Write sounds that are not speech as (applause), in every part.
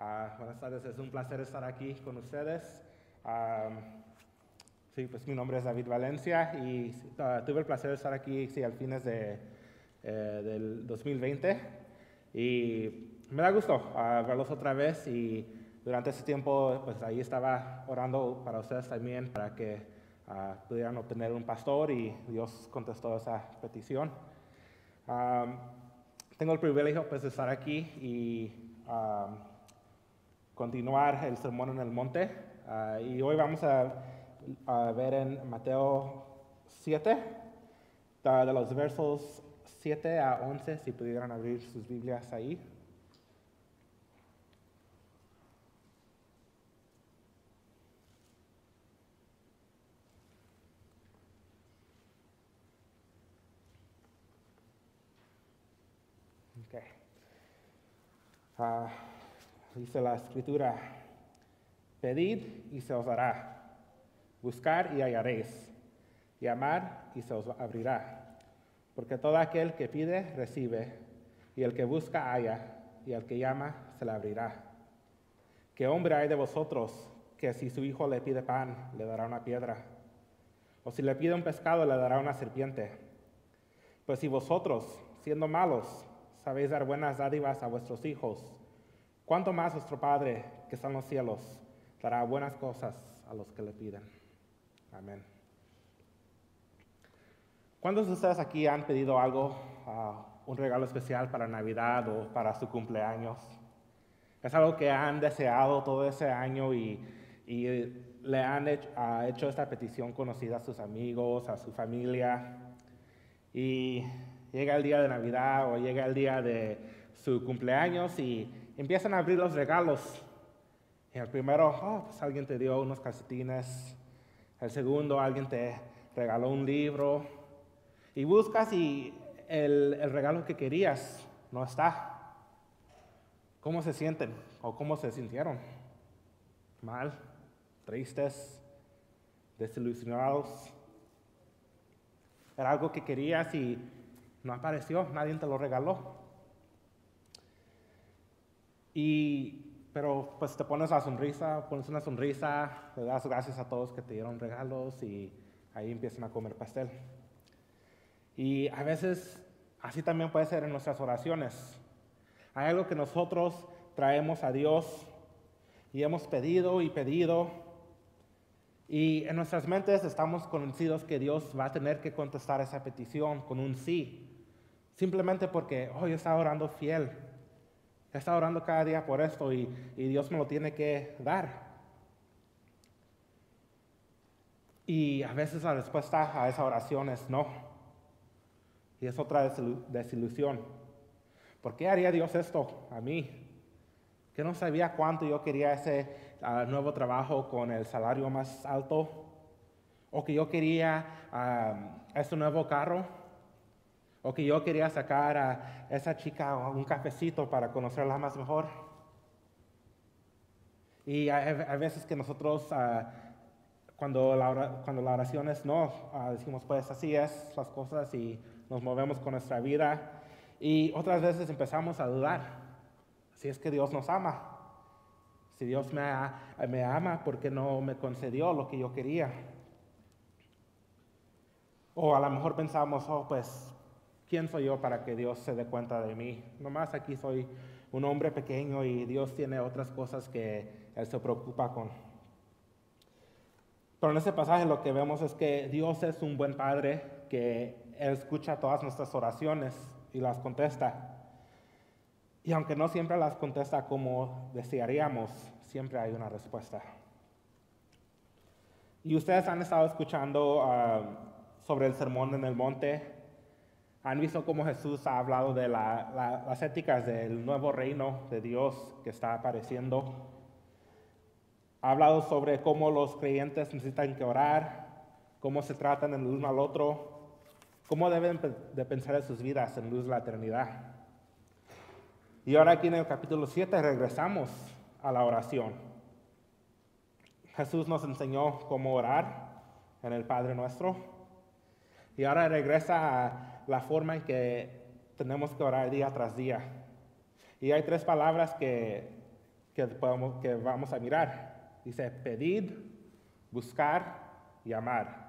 Ah, buenas tardes, es un placer estar aquí con ustedes. sí, pues mi nombre es David Valencia y ah, tuve el placer de estar aquí sí, al fines de, eh, del 2020 y me da gusto ah, verlos otra vez y durante ese tiempo pues ahí estaba orando para ustedes también para que pudieran obtener un pastor y Dios contestó esa petición. tengo el privilegio pues de estar aquí y continuar el sermón en el monte. Ah, y hoy vamos a, ver en Mateo 7, de los versos 7 a 11, si pudieran abrir sus Biblias ahí. Okay. Uh, dice la escritura, pedid y se os dará, buscar y hallaréis, llamar y se os abrirá, porque todo aquel que pide recibe, y el que busca halla, y el que llama se le abrirá. ¿Qué hombre hay de vosotros que si su hijo le pide pan, le dará una piedra? O si le pide un pescado, le dará una serpiente. Pues si vosotros, siendo malos, sabéis dar buenas dádivas a vuestros hijos, ¿Cuánto más nuestro Padre que está en los cielos dará buenas cosas a los que le piden? Amén. ¿Cuántos de ustedes aquí han pedido algo, ah, un regalo especial para Navidad o para su cumpleaños? Es algo que han deseado todo ese año y, le han hecho, hecho, esta petición conocida a sus amigos, a su familia. Y llega el día de Navidad o llega el día de su cumpleaños y empiezan a abrir los regalos. Y el primero, oh, pues alguien te dio unos calcetines. El segundo, alguien te regaló un libro. Y buscas y el, el regalo que querías no está. ¿Cómo se sienten o cómo se sintieron? Mal, tristes, desilusionados. Era algo que querías y no apareció, nadie te lo regaló. Y, pero pues te pones la sonrisa, pones una sonrisa, le das gracias a todos que te dieron regalos y ahí empiezan a comer pastel. Y a veces así también puede ser en nuestras oraciones. Hay algo que nosotros traemos a Dios y hemos pedido y pedido y en nuestras mentes estamos convencidos que Dios va a tener que contestar esa petición con un sí, simplemente porque hoy oh, está orando fiel, He estado orando cada día por esto y, Dios me lo tiene que dar. Y a veces la respuesta a esa oración es no. Y es otra desilusión. ¿Por qué haría Dios esto a mí? Que no sabía cuánto yo quería ese ah, nuevo trabajo con el salario más alto. O que yo quería uh, ese nuevo carro o que yo quería sacar a esa chica un cafecito para conocerla más mejor. Y hay, veces que nosotros, ah, cuando, la, cuando la oración es no, ah, decimos pues así es las cosas y nos movemos con nuestra vida. Y otras veces empezamos a dudar si es que Dios nos ama. Si Dios me, me ama, ¿por qué no me concedió lo que yo quería? O a lo mejor pensamos, oh, pues ¿Quién soy yo para que Dios se dé cuenta de mí? Nomás aquí soy un hombre pequeño y Dios tiene otras cosas que Él se preocupa con. Pero en ese pasaje lo que vemos es que Dios es un buen Padre, que Él escucha todas nuestras oraciones y las contesta. Y aunque no siempre las contesta como desearíamos, siempre hay una respuesta. Y ustedes han estado escuchando ah, sobre el sermón en el monte han visto cómo Jesús ha hablado de las éticas del nuevo reino de Dios que está apareciendo. Ha hablado sobre cómo los creyentes necesitan que orar, cómo se tratan el uno al otro, cómo deben de pensar en sus vidas en luz de la eternidad. Y ahora aquí en el capítulo 7 regresamos a la oración. Jesús nos enseñó cómo orar en el Padre nuestro. Y ahora regresa a la forma en que tenemos que orar día tras día. Y hay tres palabras que, que, vamos a mirar. Dice, pedid, buscar y amar.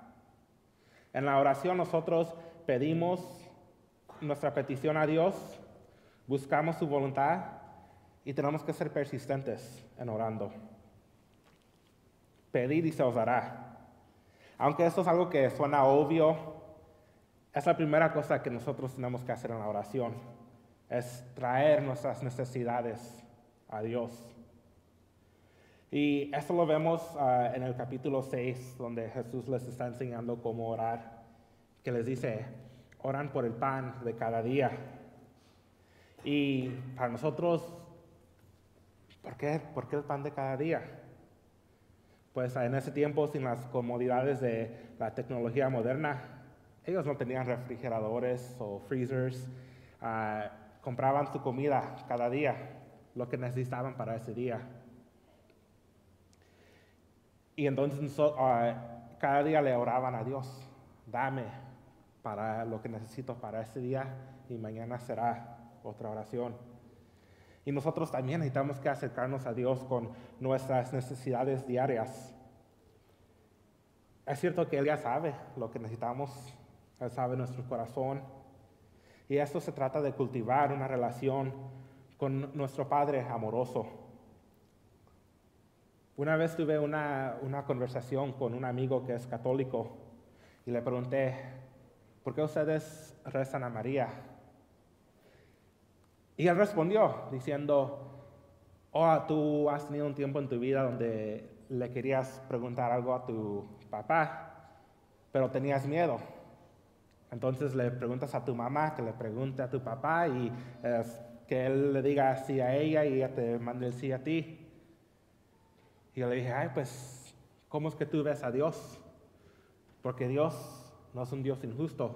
En la oración nosotros pedimos nuestra petición a Dios, buscamos su voluntad y tenemos que ser persistentes en orando. Pedir y se os dará. Aunque esto es algo que suena obvio, es la primera cosa que nosotros tenemos que hacer en la oración, es traer nuestras necesidades a Dios. Y esto lo vemos ah, en el capítulo 6, donde Jesús les está enseñando cómo orar, que les dice, oran por el pan de cada día. Y para nosotros, ¿por qué, ¿por qué el pan de cada día? Pues en ese tiempo, sin las comodidades de la tecnología moderna, ellos no tenían refrigeradores o freezers, ah, compraban su comida cada día, lo que necesitaban para ese día. Y entonces ah, cada día le oraban a Dios, dame para lo que necesito para ese día y mañana será otra oración. Y nosotros también necesitamos que acercarnos a Dios con nuestras necesidades diarias. Es cierto que Él ya sabe lo que necesitamos, Él sabe nuestro corazón. Y esto se trata de cultivar una relación con nuestro Padre amoroso. Una vez tuve una, conversación con un amigo que es católico y le pregunté, ¿por qué ustedes rezan a María? Y él respondió diciendo, oh, tú has tenido un tiempo en tu vida donde le querías preguntar algo a tu papá, pero tenías miedo. Entonces le preguntas a tu mamá que le pregunte a tu papá y que él le diga sí a ella y ella te mande el sí a ti. Y yo le dije, ay, pues, ¿cómo es que tú ves a Dios? Porque Dios no es un Dios injusto,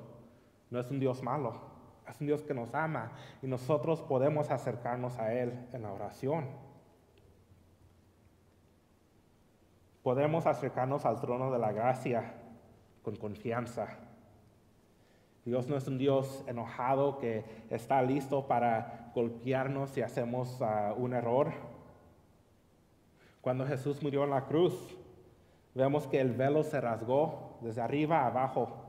no es un Dios malo, es un Dios que nos ama y nosotros podemos acercarnos a Él en la oración. Podemos acercarnos al trono de la gracia con confianza. Dios no es un Dios enojado que está listo para golpearnos si hacemos ah, un error. Cuando Jesús murió en la cruz, vemos que el velo se rasgó desde arriba a abajo.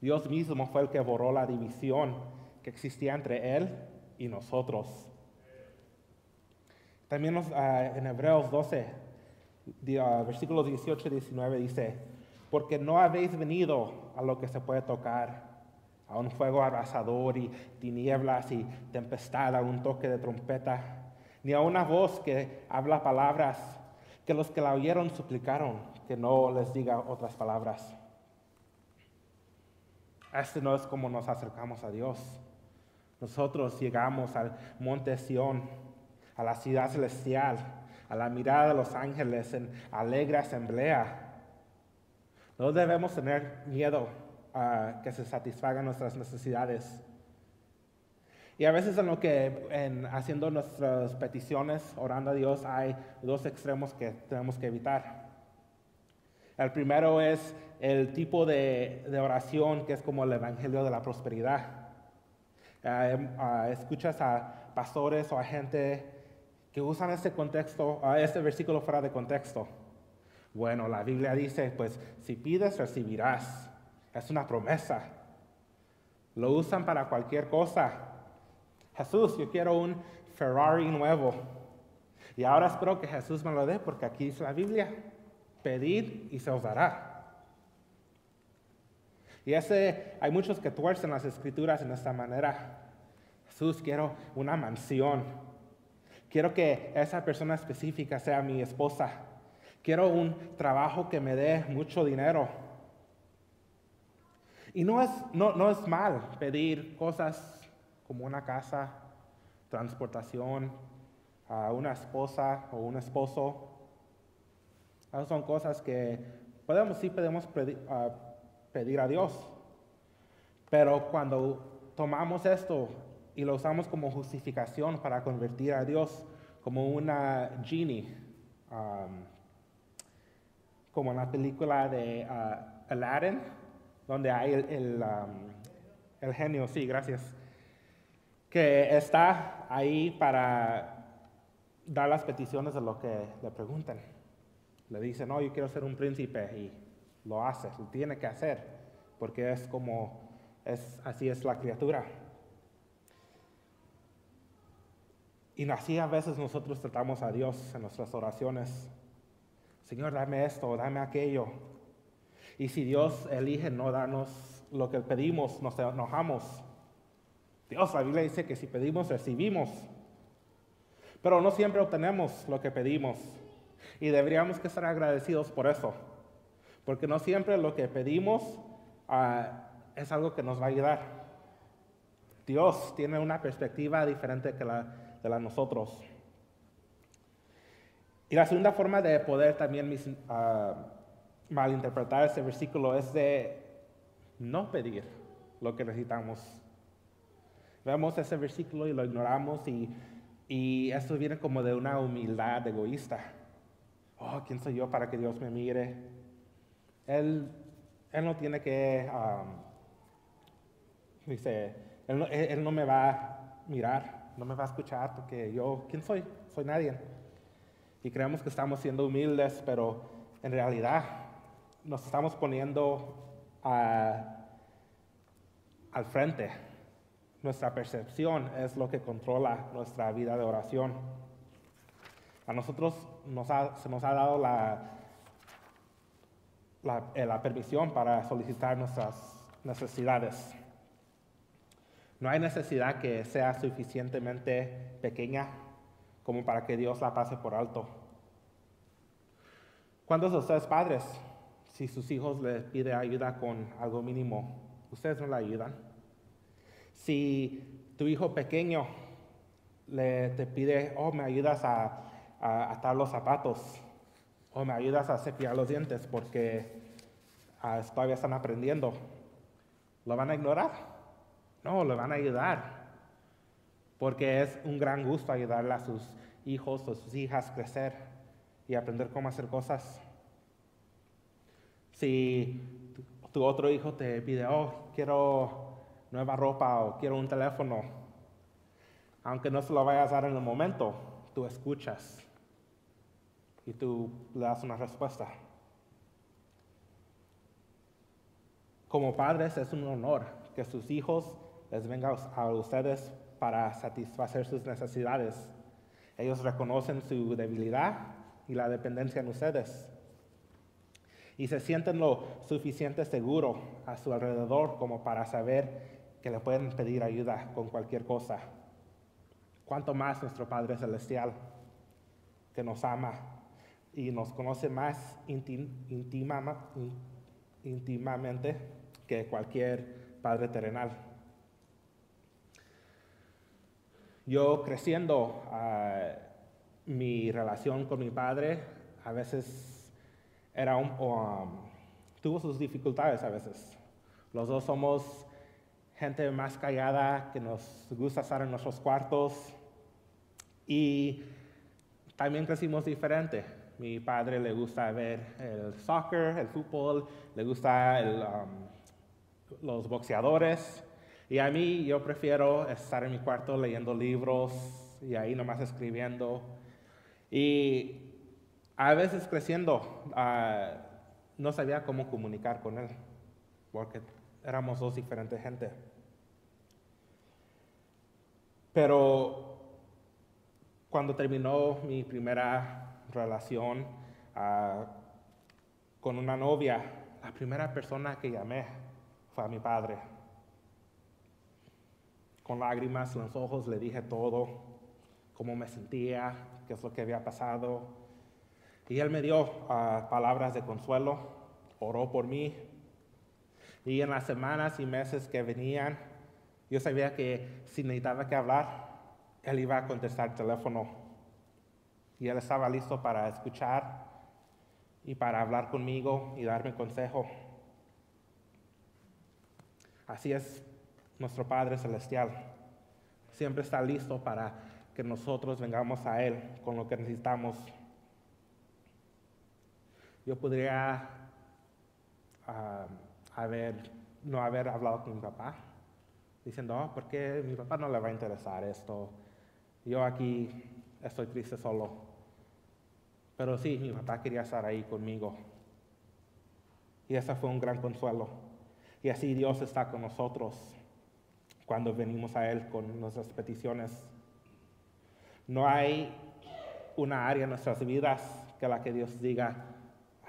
Dios mismo fue el que borró la división que existía entre Él y nosotros. También ah, en Hebreos 12, uh, versículos 18 y 19 dice, porque no habéis venido a lo que se puede tocar, a un fuego abrasador y tinieblas y tempestad, a un toque de trompeta ni a una voz que habla palabras que los que la oyeron suplicaron que no les diga otras palabras. Este no es como nos acercamos a Dios. Nosotros llegamos al monte Sión, a la ciudad celestial, a la mirada de los ángeles en alegre asamblea. No debemos tener miedo a que se satisfagan nuestras necesidades. Y a veces en lo que, en haciendo nuestras peticiones, orando a Dios, hay dos extremos que tenemos que evitar. El primero es el tipo de, oración que es como el Evangelio de la Prosperidad. Em, ah, escuchas a pastores o a gente que usan este contexto, uh, este versículo fuera de contexto. Bueno, la Biblia dice, pues si pides, recibirás. Es una promesa. Lo usan para cualquier cosa. Jesús, yo quiero un Ferrari nuevo. Y ahora espero que Jesús me lo dé porque aquí dice la Biblia, pedir y se os dará. Y ese, hay muchos que tuercen las escrituras en esta manera. Jesús, quiero una mansión. Quiero que esa persona específica sea mi esposa. Quiero un trabajo que me dé mucho dinero. Y no es, no, no es mal pedir cosas como una casa, transportación, a una esposa o un esposo. Esas son cosas que podemos, sí podemos pedir, a Dios. Pero cuando tomamos esto y lo usamos como justificación para convertir a Dios como una genie, um, como en la película de uh, Aladdin, donde hay el, um, el genio, sí, gracias que está ahí para da las peticiones de lo que le preguntan. Le dice, no, yo quiero ser un príncipe y lo hace, lo tiene que hacer, porque es como, es, así es la criatura. Y así a veces nosotros tratamos a Dios en nuestras oraciones. Señor, dame esto, dame aquello. Y si Dios elige no darnos lo que pedimos, nos enojamos. Dios, la Biblia dice que si pedimos, recibimos. Pero no siempre obtenemos lo que pedimos. Y deberíamos que estar agradecidos por eso. Porque no siempre lo que pedimos ah, es algo que nos va a ayudar. Dios tiene una perspectiva diferente que la de la nosotros. Y la segunda forma de poder también uh, malinterpretar ese versículo es de no pedir lo que necesitamos. Vemos ese versículo y lo ignoramos y, y esto viene como de una humildad egoísta. Oh, ¿quién soy yo para que Dios me mire? Él, él no tiene que, um, dice, él él no me va a mirar, no me va a escuchar porque yo, ¿quién soy? Soy nadie. Y creemos que estamos siendo humildes, pero en realidad nos estamos poniendo al frente. Nuestra percepción es lo que controla nuestra vida de oración. A nosotros se nos ha dado la, la, eh, la permisión para solicitar nuestras necesidades. No hay necesidad que sea suficientemente pequeña como para que Dios la pase por alto. ¿Cuántos de ustedes padres, si sus hijos les piden ayuda con algo mínimo, ustedes no le ayudan? Si tu hijo pequeño le te pide, oh, me ayudas a, atar los zapatos, o me ayudas a cepillar los dientes porque ah, todavía están aprendiendo, ¿lo van a ignorar? No, le van a ayudar, porque es un gran gusto ayudarle a sus hijos o sus hijas a crecer y aprender cómo hacer cosas. Si tu otro hijo te pide, oh, quiero nueva ropa o quiero un teléfono, aunque no se lo vayas a dar en el momento, tú escuchas y tú le das una respuesta. Como padres es un honor que sus hijos les venga a ustedes para satisfacer sus necesidades. Ellos reconocen su debilidad y la dependencia en ustedes. Y se sienten lo suficiente seguro a su alrededor como para saber que le pueden pedir ayuda con cualquier cosa. Cuanto más nuestro Padre Celestial, que nos ama y nos conoce más íntimamente que cualquier Padre terrenal. Yo creciendo, ah, mi relación con mi padre a veces era un, um, tuvo sus dificultades a veces. Los dos somos gente más callada, que nos gusta estar en nuestros cuartos y también crecimos diferente. Mi padre le gusta ver el soccer, el fútbol, le gusta um, los boxeadores y a mí yo prefiero estar en mi cuarto leyendo libros y ahí nomás escribiendo. Y a veces creciendo ah, no sabía cómo comunicar con él, porque éramos dos diferentes gente. Pero cuando terminó mi primera relación ah, con una novia, la primera persona que llamé fue a mi padre con lágrimas en los ojos le dije todo, cómo me sentía, qué es lo que había pasado. Y él me dio ah, palabras de consuelo, oró por mí. Y en las semanas y meses que venían, yo sabía que si necesitaba que hablar, él iba a contestar el teléfono. Y él estaba listo para escuchar y para hablar conmigo y darme consejo. Así es nuestro Padre Celestial. Siempre está listo para que nosotros vengamos a Él con lo que necesitamos. Yo podría ah, haber, no haber hablado con mi papá, diciendo, oh, ¿por qué mi papá no le va a interesar esto? Yo aquí estoy triste solo. Pero sí, mi papá quería estar ahí conmigo. Y ese fue un gran consuelo. Y así Dios está con nosotros cuando venimos a Él con nuestras peticiones. No hay una área en nuestras vidas que la que Dios diga,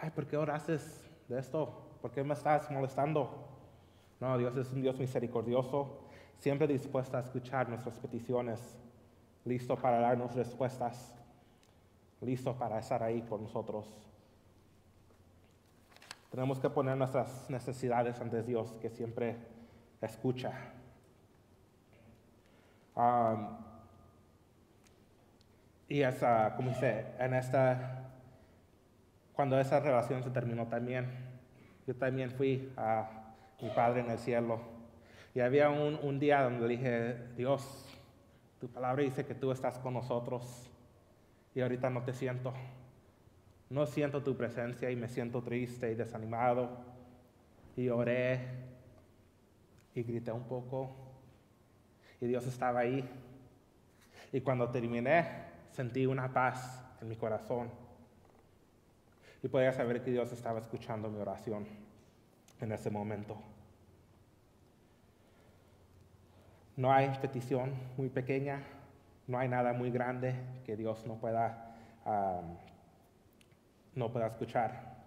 ay, ¿por qué haces de esto? ¿Por qué me estás molestando? No, Dios es un Dios misericordioso, siempre dispuesto a escuchar nuestras peticiones, listo para darnos respuestas, listo para estar ahí con nosotros. Tenemos que poner nuestras necesidades ante Dios, que siempre escucha. y esa, como dice, en esta, cuando esa relación se terminó también, yo también fui a mi Padre en el cielo. Y había un, un día donde dije, Dios, tu palabra dice que tú estás con nosotros y ahorita no te siento. No siento tu presencia y me siento triste y desanimado. Y oré y grité un poco. Y Dios estaba ahí. Y cuando terminé, sentí una paz en mi corazón. Y podía saber que Dios estaba escuchando mi oración en ese momento. No hay petición muy pequeña, no hay nada muy grande que Dios no pueda no pueda escuchar.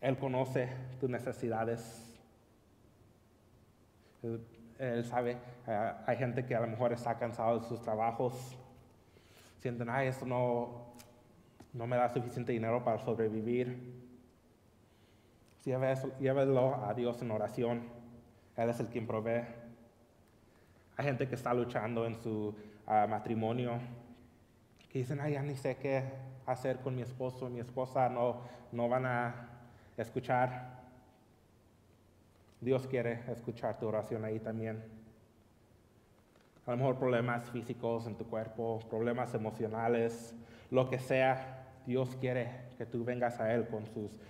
Él conoce tus necesidades. Él, sabe, eh, hay gente que a lo mejor está cansado de sus trabajos, sienten, ay, esto no, no me da suficiente dinero para sobrevivir. Llévelo a Dios en oración. Él es el quien provee. Hay gente que está luchando en su ah, matrimonio, que dicen, ay, ya ni sé qué hacer con mi esposo, mi esposa, no, no van a escuchar. Dios quiere escuchar tu oración ahí también. A lo mejor problemas físicos en tu cuerpo, problemas emocionales, lo que sea, Dios quiere que tú vengas a Él con, sus,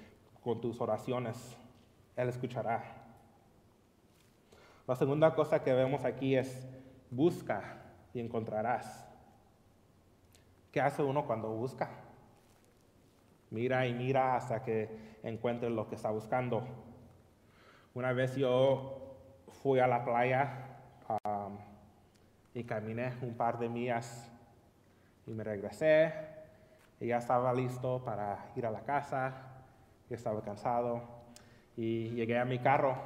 con tus oraciones. Él escuchará. La segunda cosa que vemos aquí es busca y encontrarás. ¿Qué hace uno cuando busca? Mira y mira hasta que encuentre lo que está buscando. Una vez yo fui a la playa y caminé un par de millas y me regresé ya estaba listo para ir a la casa, ya estaba cansado y llegué a mi carro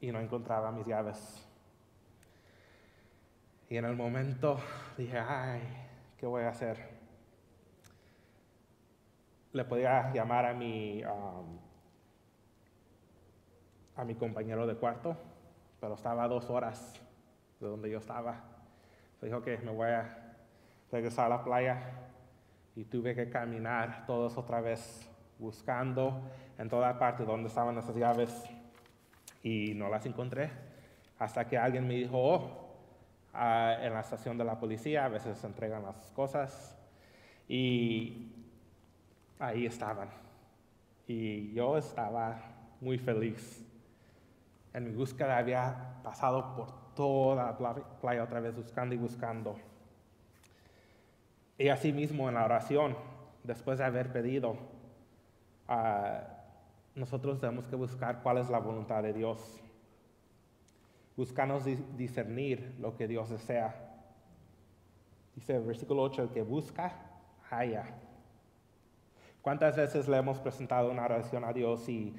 y no encontraba mis llaves. Y en el momento dije, ay, ¿qué voy a hacer? le podía llamar a mi, um, a mi compañero de cuarto, pero estaba a dos horas de donde yo estaba. Dijo que me voy a regresar a la playa y tuve que caminar todos otra vez buscando en toda parte donde estaban esas llaves y no las encontré hasta que alguien me dijo, oh, ah, en la estación de la policía a veces se entregan las cosas y ahí estaban. Y yo estaba muy feliz. En mi búsqueda había pasado por toda la playa otra vez buscando y buscando. Y así mismo en la oración, después de haber pedido, ah, nosotros tenemos que buscar cuál es la voluntad de Dios. Buscarnos discernir lo que Dios desea. Dice el versículo 8, el que busca, haya. ¿Cuántas veces le hemos presentado una oración a Dios y,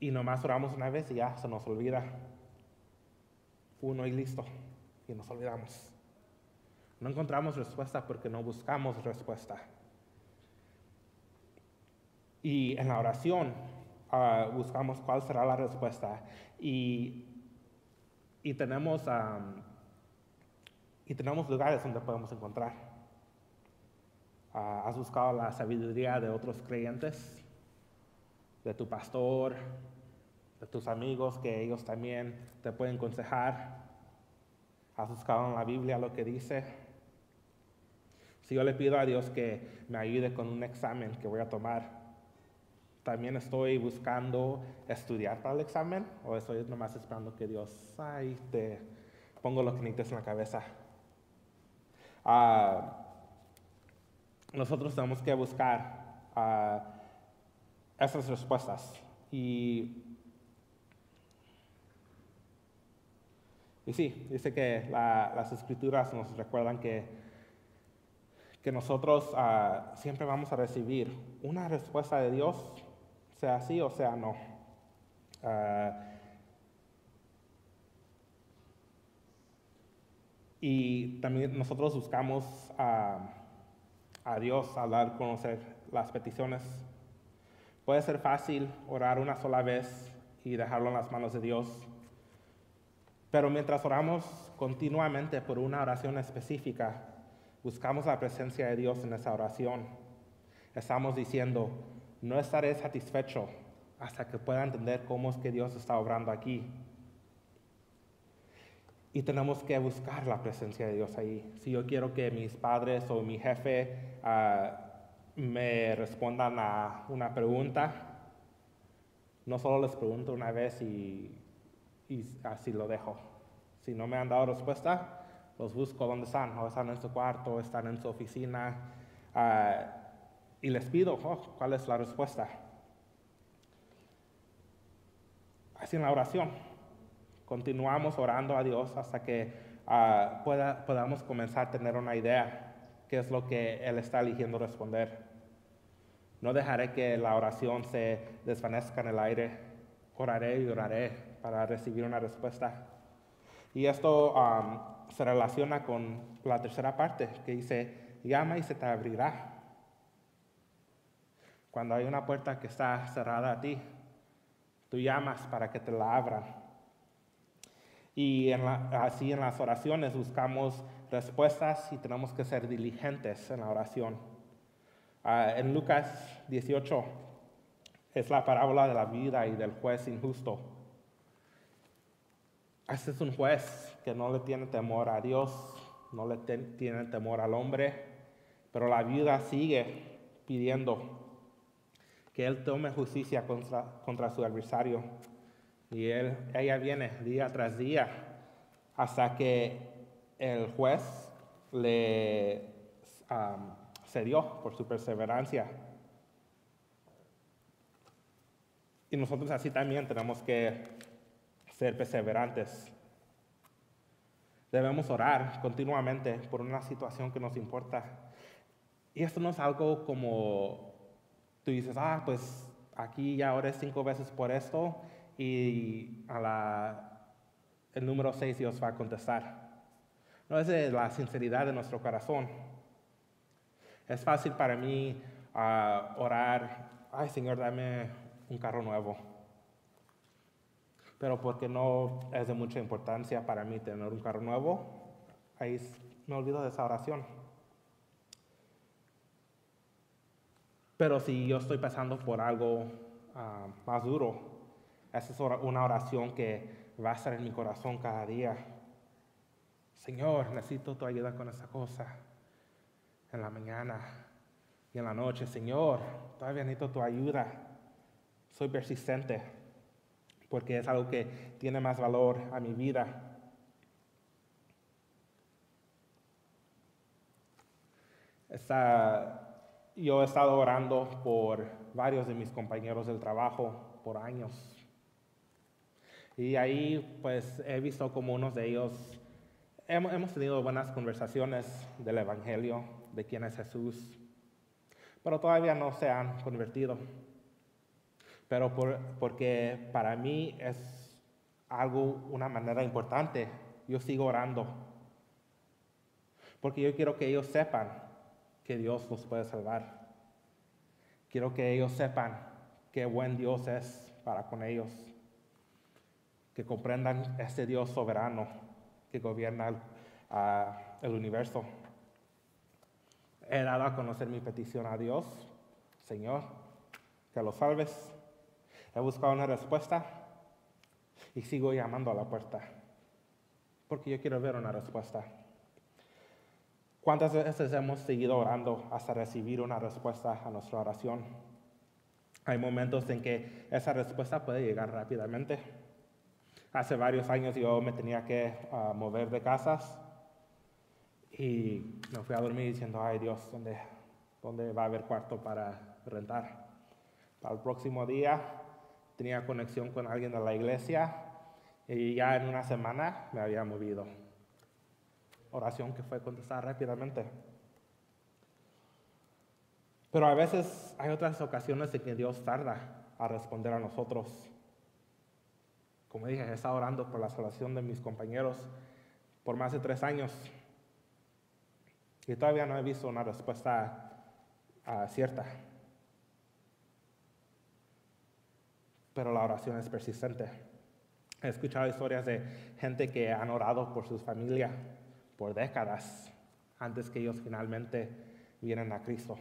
y nomás oramos una vez y ya se nos olvida? Uno y listo, y nos olvidamos. No encontramos respuesta porque no buscamos respuesta. Y en la oración ah, buscamos cuál será la respuesta. Y, y, tenemos, y tenemos lugares donde podemos encontrar. Ah, ¿Has buscado la sabiduría de otros creyentes? De tu pastor, de tus amigos, que ellos también te pueden aconsejar. ¿Has buscado en la Biblia lo que dice? Si yo le pido a Dios que me ayude con un examen que voy a tomar, ¿también estoy buscando estudiar para el examen? ¿O estoy nomás esperando que Dios, ay, te pongo lo que necesites en la cabeza? Ah, nosotros tenemos que buscar ah, esas respuestas. Y, y sí, dice que las escrituras nos recuerdan que, que nosotros ah, siempre vamos a recibir una respuesta de Dios, sea sí o sea no. Y también nosotros buscamos a, a Dios, hablar, conocer las peticiones. Puede ser fácil orar una sola vez y dejarlo en las manos de Dios. Pero mientras oramos continuamente por una oración específica, buscamos la presencia de Dios en esa oración. Estamos diciendo, no estaré satisfecho hasta que pueda entender cómo es que Dios está obrando aquí. Y tenemos que buscar la presencia de Dios ahí. Si yo quiero que mis padres o mi jefe ah, me respondan a una pregunta, no solo les pregunto una vez y, así lo dejo. Si no me han dado respuesta, los busco dónde están, o están en su cuarto, están en su oficina, ah, y les pido oh, cuál es la respuesta. Así en la oración continuamos orando a Dios hasta que ah, podamos comenzar a tener una idea qué es lo que Él está eligiendo responder. No dejaré que la oración se desvanezca en el aire. Oraré y oraré para recibir una respuesta. Y esto se relaciona con la tercera parte que dice, llama y se te abrirá. Cuando hay una puerta que está cerrada a ti, tú llamas para que te la abran. Y así en las oraciones buscamos respuestas y tenemos que ser diligentes en la oración. Ah, en Lucas 18 es la parábola de la vida y del juez injusto. Este es un juez que no le tiene temor a Dios, no le tiene temor al hombre, pero la vida sigue pidiendo que él tome justicia contra, contra su adversario. Y él, ella viene día tras día hasta que el juez le cedió por su perseverancia. Y nosotros así también tenemos que ser perseverantes. Debemos orar continuamente por una situación que nos importa. Y esto no es algo como tú dices, ah, pues aquí ya oré cinco veces por esto y a la, el número 6 Dios va a contestar. No es de la sinceridad de nuestro corazón. Es fácil para mí ah, orar, ay Señor, dame un carro nuevo. Pero porque no es de mucha importancia para mí tener un carro nuevo, ahí me olvido de esa oración. Pero si yo estoy pasando por algo ah, más duro, esa es una oración que va a estar en mi corazón cada día. Señor, necesito tu ayuda con esa cosa. En la mañana y en la noche, Señor, todavía necesito tu ayuda. Soy persistente porque es algo que tiene más valor a mi vida. yo he estado orando por varios de mis compañeros del trabajo por años. Y ahí pues he visto como unos de ellos, hemos, tenido buenas conversaciones del Evangelio, de quién es Jesús, pero todavía no se han convertido. Pero porque para mí es algo, una manera importante, yo sigo orando. Porque yo quiero que ellos sepan que Dios los puede salvar. Quiero que ellos sepan qué buen Dios es para con ellos que comprendan este Dios soberano que gobierna el, universo. He dado a conocer mi petición a Dios, Señor, que lo salves. He buscado una respuesta y sigo llamando a la puerta, porque yo quiero ver una respuesta. ¿Cuántas veces hemos seguido orando hasta recibir una respuesta a nuestra oración? Hay momentos en que esa respuesta puede llegar rápidamente Hace varios años yo me tenía que ah, mover de casas Y me fui a dormir diciendo, ay Dios, ¿dónde, dónde va a haber cuarto para rentar? Para el próximo día tenía conexión con alguien de la iglesia y ya en una semana me había movido. Oración que fue contestada rápidamente. Pero a veces hay otras ocasiones en que Dios tarda a responder a nosotros. Como dije, he estado orando por la salvación de mis compañeros por más de tres años y todavía no he visto una respuesta ah, cierta. Pero la oración es persistente. He escuchado historias de gente que han orado por sus familias por décadas antes que ellos finalmente vienen a Cristo.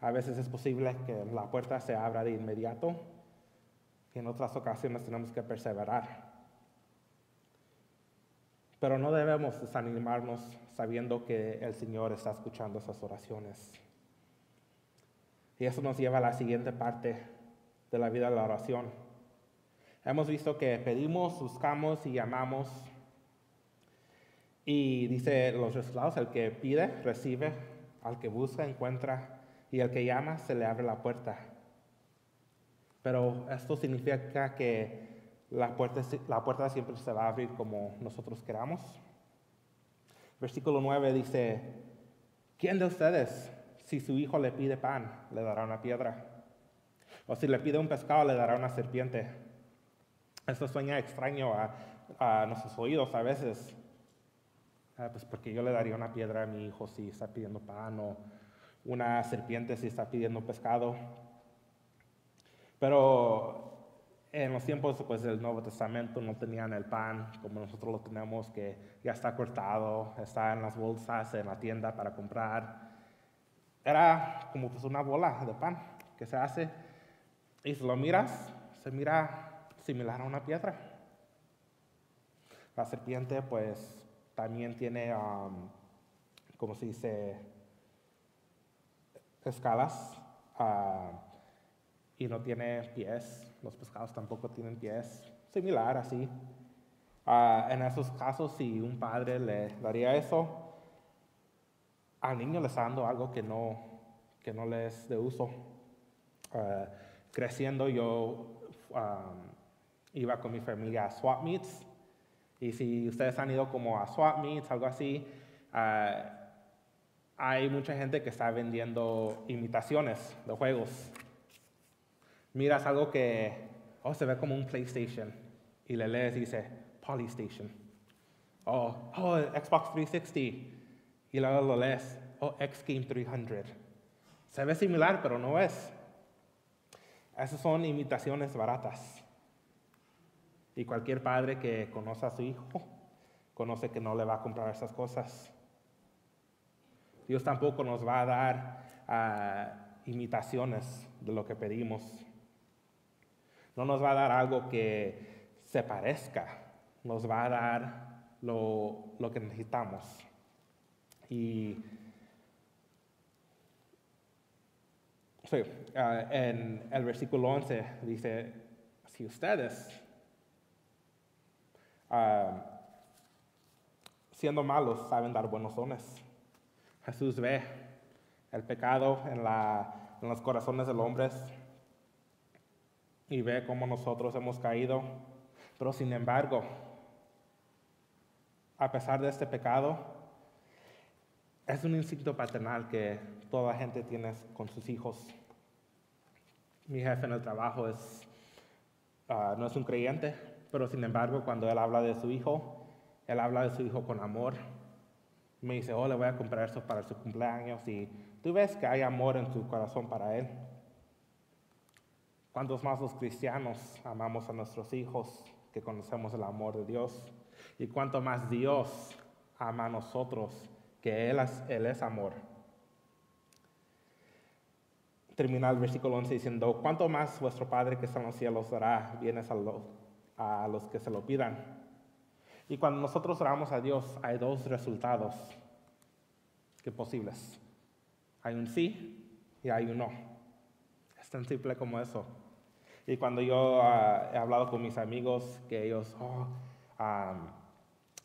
A veces es posible que la puerta se abra de inmediato y en otras ocasiones tenemos que perseverar. Pero no debemos desanimarnos sabiendo que el Señor está escuchando esas oraciones. Y eso nos lleva a la siguiente parte de la vida de la oración. Hemos visto que pedimos, buscamos y llamamos. Y dice los resultados, el que pide, recibe, al que busca, encuentra, y el que llama se le abre la puerta. Pero esto significa que la puerta, la puerta siempre se va a abrir como nosotros queramos. Versículo 9 dice, ¿quién de ustedes, si su hijo le pide pan, le dará una piedra? O si le pide un pescado, le dará una serpiente. Esto suena extraño a, nuestros oídos a veces. Ah, pues porque yo le daría una piedra a mi hijo si está pidiendo pan o una serpiente si está pidiendo pescado. Pero en los tiempos pues, del Nuevo Testamento no tenían el pan como nosotros lo tenemos, que ya está cortado, está en las bolsas en la tienda para comprar. Era como pues, una bola de pan que se hace y si lo miras, se mira similar a una piedra. La serpiente pues también tiene, um, como se dice, escalas uh, y no tiene pies. Los pescados tampoco tienen pies. Similar así. Uh, en esos casos, si un padre le daría eso, al niño le está dando algo que no, que no le es de uso. Uh, creciendo yo um, iba con mi familia a swap meets y si ustedes han ido como a swap meets, algo así, hay mucha gente que está vendiendo imitaciones de juegos. Miras algo que oh, se ve como un PlayStation y le lees y dice Polystation. Oh, oh, Xbox 360. Y luego lo lees, oh, X Game 300. Se ve similar, pero no es. Esas son imitaciones baratas. Y cualquier padre que conoce a su hijo conoce que no le va a comprar esas cosas. Dios tampoco nos va a dar ah, imitaciones de lo que pedimos. No nos va a dar algo que se parezca, nos va a dar lo, lo que necesitamos. Y sí, ah, en el versículo 11 dice, si ustedes, ah, siendo malos, saben dar buenos dones, Jesús ve el pecado en, los corazones de los hombres y ve cómo nosotros hemos caído. Pero sin embargo, a pesar de este pecado, es un instinto paternal que toda gente tiene con sus hijos. Mi jefe en el trabajo ah, no es un creyente, pero sin embargo, cuando él habla de su hijo, él habla de su hijo con amor, me dice, oh, le voy a comprar esto para su cumpleaños y tú ves que hay amor en tu corazón para él. ¿Cuántos más los cristianos amamos a nuestros hijos que conocemos el amor de Dios? ¿Y cuánto más Dios ama a nosotros que él es amor? Termina el versículo 11 diciendo, ¿cuánto más vuestro Padre que está en los cielos dará bienes a los que se lo pidan? Y cuando nosotros oramos a Dios, hay dos resultados que posibles. Hay un sí y hay un no. Es tan simple como eso. Y cuando yo ah, he hablado con mis amigos que ellos oh,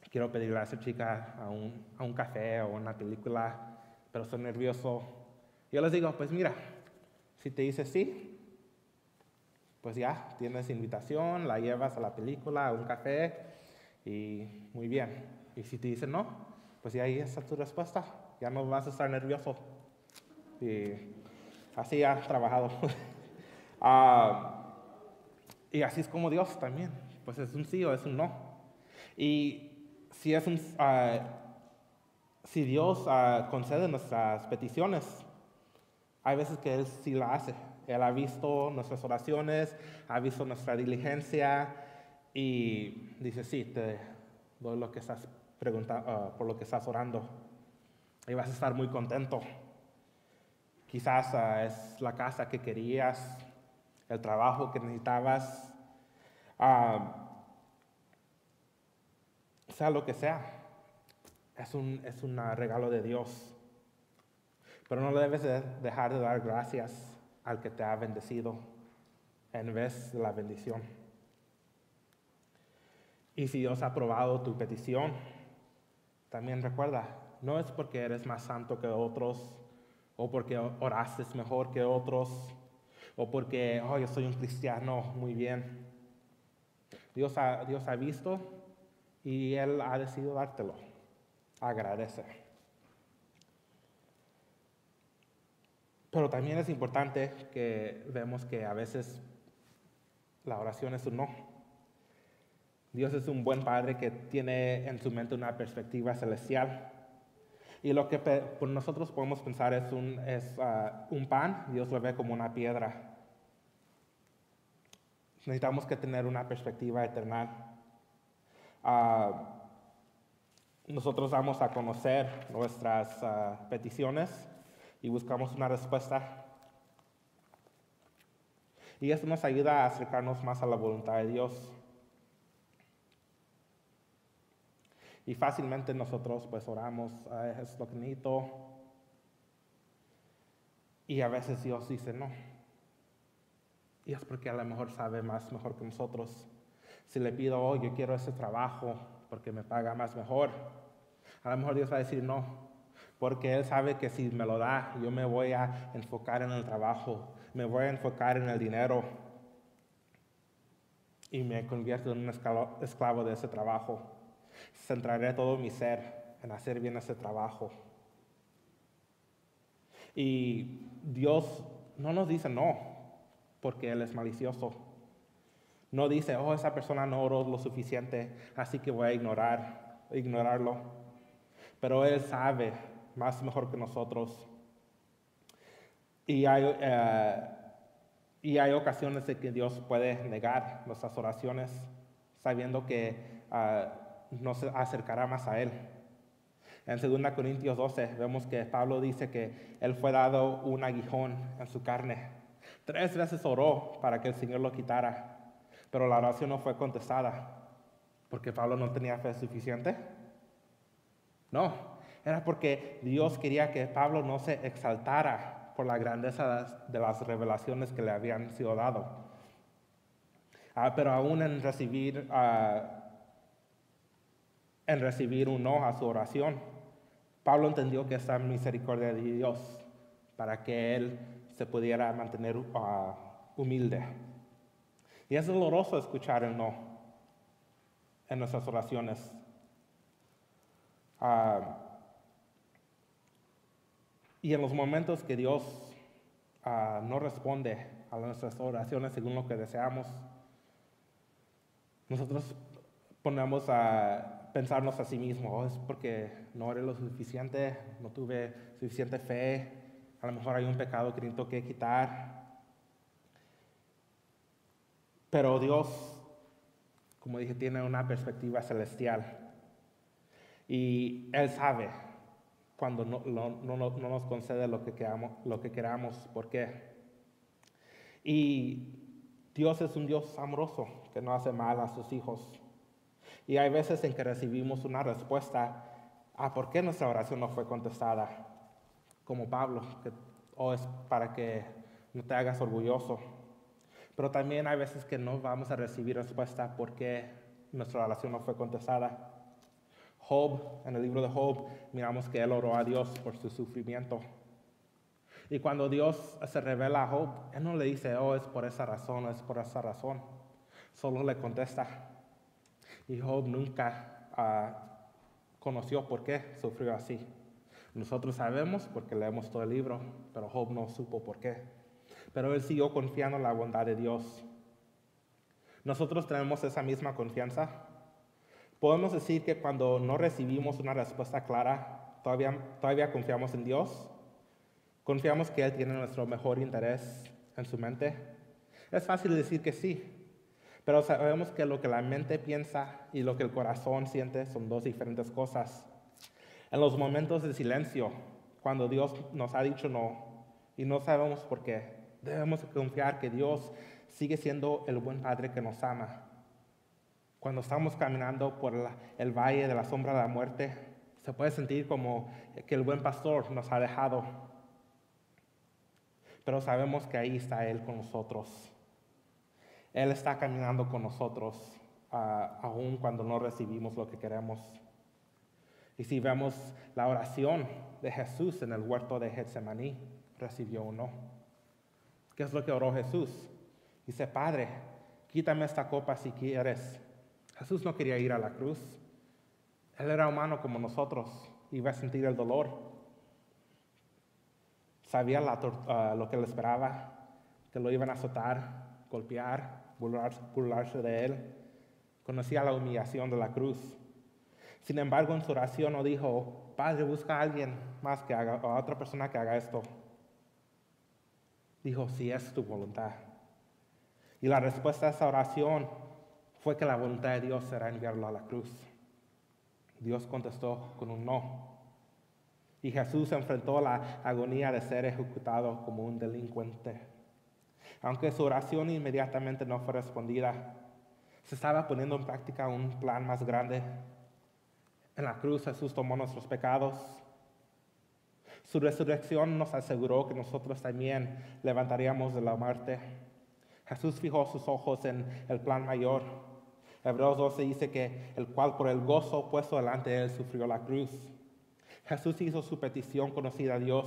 quiero pedirle a esa chica a un, a un café o una película, pero estoy nervioso. Yo les digo, pues mira, si te dice sí, pues ya, tienes invitación, la llevas a la película, a un café y muy bien. Y si te dice no, pues ya ahí está tu respuesta, ya no vas a estar nervioso. Y así ha trabajado. (laughs) Ah, y así es como Dios también, pues es un sí o es un no. Y si es un, ah, si Dios uh, concede nuestras peticiones, hay veces que Él sí la hace. Él ha visto nuestras oraciones, ha visto nuestra diligencia y dice, sí, te doy lo que estás preguntando, por lo que estás orando. Y vas a estar muy contento. Quizás es la casa que querías, el trabajo que necesitabas, sea lo que sea. Es un, es un regalo de Dios. Pero no debes dejar de dar gracias al que te ha bendecido en vez de la bendición. Y si Dios ha aprobado tu petición, también recuerda, no es porque eres más santo que otros, o porque oraste mejor que otros, o porque, oh, yo soy un cristiano muy bien. Dios ha, Dios ha visto y Él ha decidido dártelo. Agradece. Pero también es importante que vemos que a veces la oración es un no. Dios es un buen padre que tiene en su mente una perspectiva celestial. Y lo que nosotros podemos pensar es, un, es ah, un pan, Dios lo ve como una piedra. Necesitamos que tener una perspectiva eterna. Ah, nosotros vamos a conocer nuestras ah, peticiones y buscamos una respuesta. Y esto nos ayuda a acercarnos más a la voluntad de Dios. Y fácilmente nosotros pues oramos, es lo que necesito. Y a veces Dios dice no. Y es porque a lo mejor sabe más mejor que nosotros. Si le pido, oh, yo quiero ese trabajo porque me paga más mejor, a lo mejor Dios va a decir no porque Él sabe que si me lo da, yo me voy a enfocar en el trabajo, me voy a enfocar en el dinero y me convierto en un esclavo, de ese trabajo. Centraré todo mi ser en hacer bien ese trabajo. Y Dios no nos dice no, porque Él es malicioso. No dice, oh, esa persona no oró lo suficiente, así que voy a ignorar, ignorarlo. Pero Él sabe más mejor que nosotros. Y hay, eh, y hay ocasiones de que Dios puede negar nuestras oraciones, sabiendo que uh, nos acercará más a Él. En 2 Corintios 12 vemos que Pablo dice que Él fue dado un aguijón en su carne. Tres veces oró para que el Señor lo quitara, pero la oración no fue contestada, porque Pablo no tenía fe suficiente. No, era porque Dios quería que Pablo no se exaltara por la grandeza de las revelaciones que le habían sido dado. Ah, pero aún en recibir, ah, en recibir un no a su oración, Pablo entendió que esa misericordia de Dios para que él se pudiera mantener ah, humilde. Y es doloroso escuchar el no en nuestras oraciones. Y en los momentos que Dios ah, no responde a nuestras oraciones según lo que deseamos, nosotros ponemos a pensarnos a sí mismos, oh, es porque no haré lo suficiente, no tuve suficiente fe, a lo mejor hay un pecado que necesito que quitar. Pero Dios, como dije, tiene una perspectiva celestial y Él sabe cuando no, nos concede lo que, queramos, lo que queramos. ¿Por qué? Y Dios es un Dios amoroso que no hace mal a sus hijos. Y hay veces en que recibimos una respuesta a por qué nuestra oración no fue contestada, como Pablo, que o es para que no te hagas orgulloso. Pero también hay veces que no vamos a recibir respuesta por qué nuestra oración no fue contestada. Job, en el libro de Job, miramos que él oró a Dios por su sufrimiento. Y cuando Dios se revela a Job, él no le dice, oh, es por esa razón, es por esa razón. Solo le contesta. Y Job nunca ah, conoció por qué sufrió así. Nosotros sabemos porque leemos todo el libro, pero Job no supo por qué. Pero él siguió confiando en la bondad de Dios. Nosotros tenemos esa misma confianza. Podemos decir que cuando no recibimos una respuesta clara, todavía, todavía confiamos en Dios. Confiamos que Él tiene nuestro mejor interés en su mente. Es fácil decir que sí, pero sabemos que lo que la mente piensa y lo que el corazón siente son dos diferentes cosas. En los momentos de silencio, cuando Dios nos ha dicho no y no sabemos por qué, debemos confiar que Dios sigue siendo el buen Padre que nos ama. Cuando estamos caminando por el valle de la sombra de la muerte, se puede sentir como que el buen pastor nos ha dejado. Pero sabemos que ahí está Él con nosotros. Él está caminando con nosotros, ah, aun cuando no recibimos lo que queremos. Y si vemos la oración de Jesús en el huerto de Getsemaní, recibió uno. ¿Qué es lo que oró Jesús? Dice, Padre, quítame esta copa si quieres. Jesús no quería ir a la cruz. Él era humano como nosotros, iba a sentir el dolor. Sabía ah, lo que le esperaba, que lo iban a azotar, golpear, burlarse de él. Conocía la humillación de la cruz. Sin embargo, en su oración no dijo, Padre, busca a alguien más que haga, a otra persona que haga esto. Dijo, si es tu voluntad. Y la respuesta a esa oración fue que la voluntad de Dios será enviarlo a la cruz. Dios contestó con un no. Y Jesús enfrentó la agonía de ser ejecutado como un delincuente. Aunque su oración inmediatamente no fue respondida, se estaba poniendo en práctica un plan más grande. En la cruz Jesús tomó nuestros pecados. Su resurrección nos aseguró que nosotros también levantaríamos de la muerte. Jesús fijó sus ojos en el plan mayor. Hebreos 12 dice que el cual por el gozo puesto delante de él sufrió la cruz. Jesús hizo su petición conocida a Dios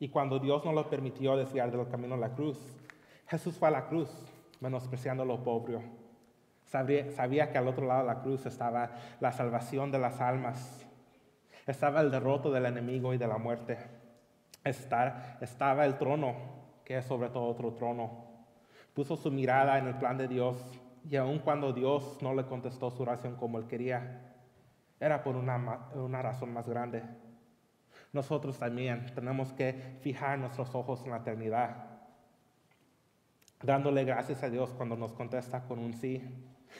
y cuando Dios no lo permitió desviar del camino la cruz, Jesús fue a la cruz, menospreciando lo pobre. Sabía, que al otro lado de la cruz estaba la salvación de las almas, estaba el derroto del enemigo y de la muerte, estaba el trono, que es sobre todo otro trono, Puso su mirada en el plan de Dios y aun cuando Dios no le contestó su oración como él quería, era por una, razón más grande. Nosotros también tenemos que fijar nuestros ojos en la eternidad, dándole gracias a Dios cuando nos contesta con un sí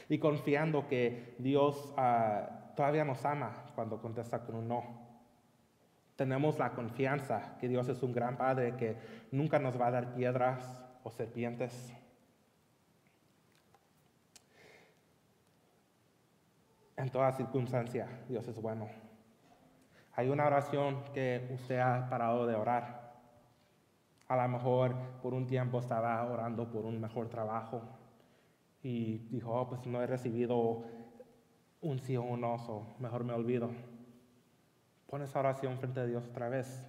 y confiando que Dios ah, todavía nos ama cuando contesta con un no. Tenemos la confianza que Dios es un gran Padre que nunca nos va a dar piedras o serpientes. En toda circunstancia, Dios es bueno. Hay una oración que usted ha parado de orar. A lo mejor por un tiempo estaba orando por un mejor trabajo y dijo, oh, pues no he recibido un sí o un no, mejor me olvido. Pon esa oración frente a Dios otra vez.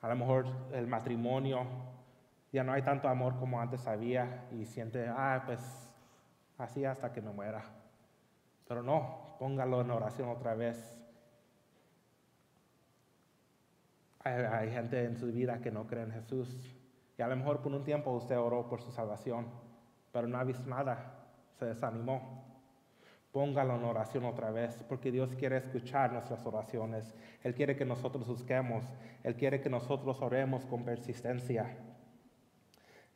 A lo mejor el matrimonio, ya no hay tanto amor como antes había y siente, ah, pues así hasta que me muera. Pero no, póngalo en oración otra vez. Hay, gente en su vida que no cree en Jesús. Y a lo mejor por un tiempo usted oró por su salvación, pero no ha visto nada, se desanimó. Póngalo en oración otra vez, porque Dios quiere escuchar nuestras oraciones. Él quiere que nosotros busquemos, Él quiere que nosotros oremos con persistencia.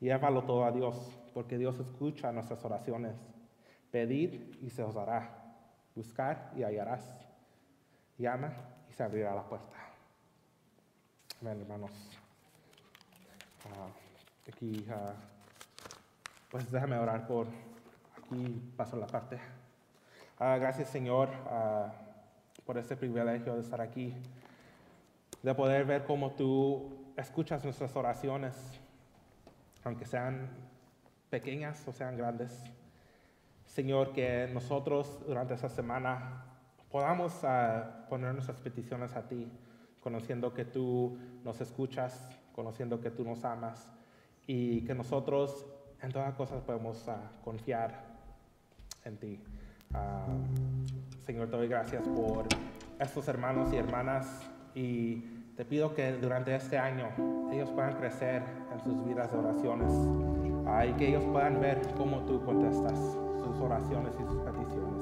Llévalo todo a Dios, porque Dios escucha nuestras oraciones. Pedid y se os dará. Buscar y hallarás. Llama y se abrirá la puerta. Amén, hermanos. Ah, aquí, ah, pues déjame orar por. Aquí paso la parte. Ah, gracias, Señor, por este privilegio de estar aquí, de poder ver cómo tú escuchas nuestras oraciones, aunque sean pequeñas o sean grandes. Señor, que nosotros durante esta semana podamos ah, poner nuestras peticiones a ti, conociendo que tú nos escuchas, conociendo que tú nos amas y que nosotros en todas cosas podemos ah, confiar en ti. Ah, Señor, te doy gracias por estos hermanos y hermanas y te pido que durante este año ellos puedan crecer en sus vidas de oraciones y que ellos puedan ver cómo tú contestas sus oraciones y sus peticiones,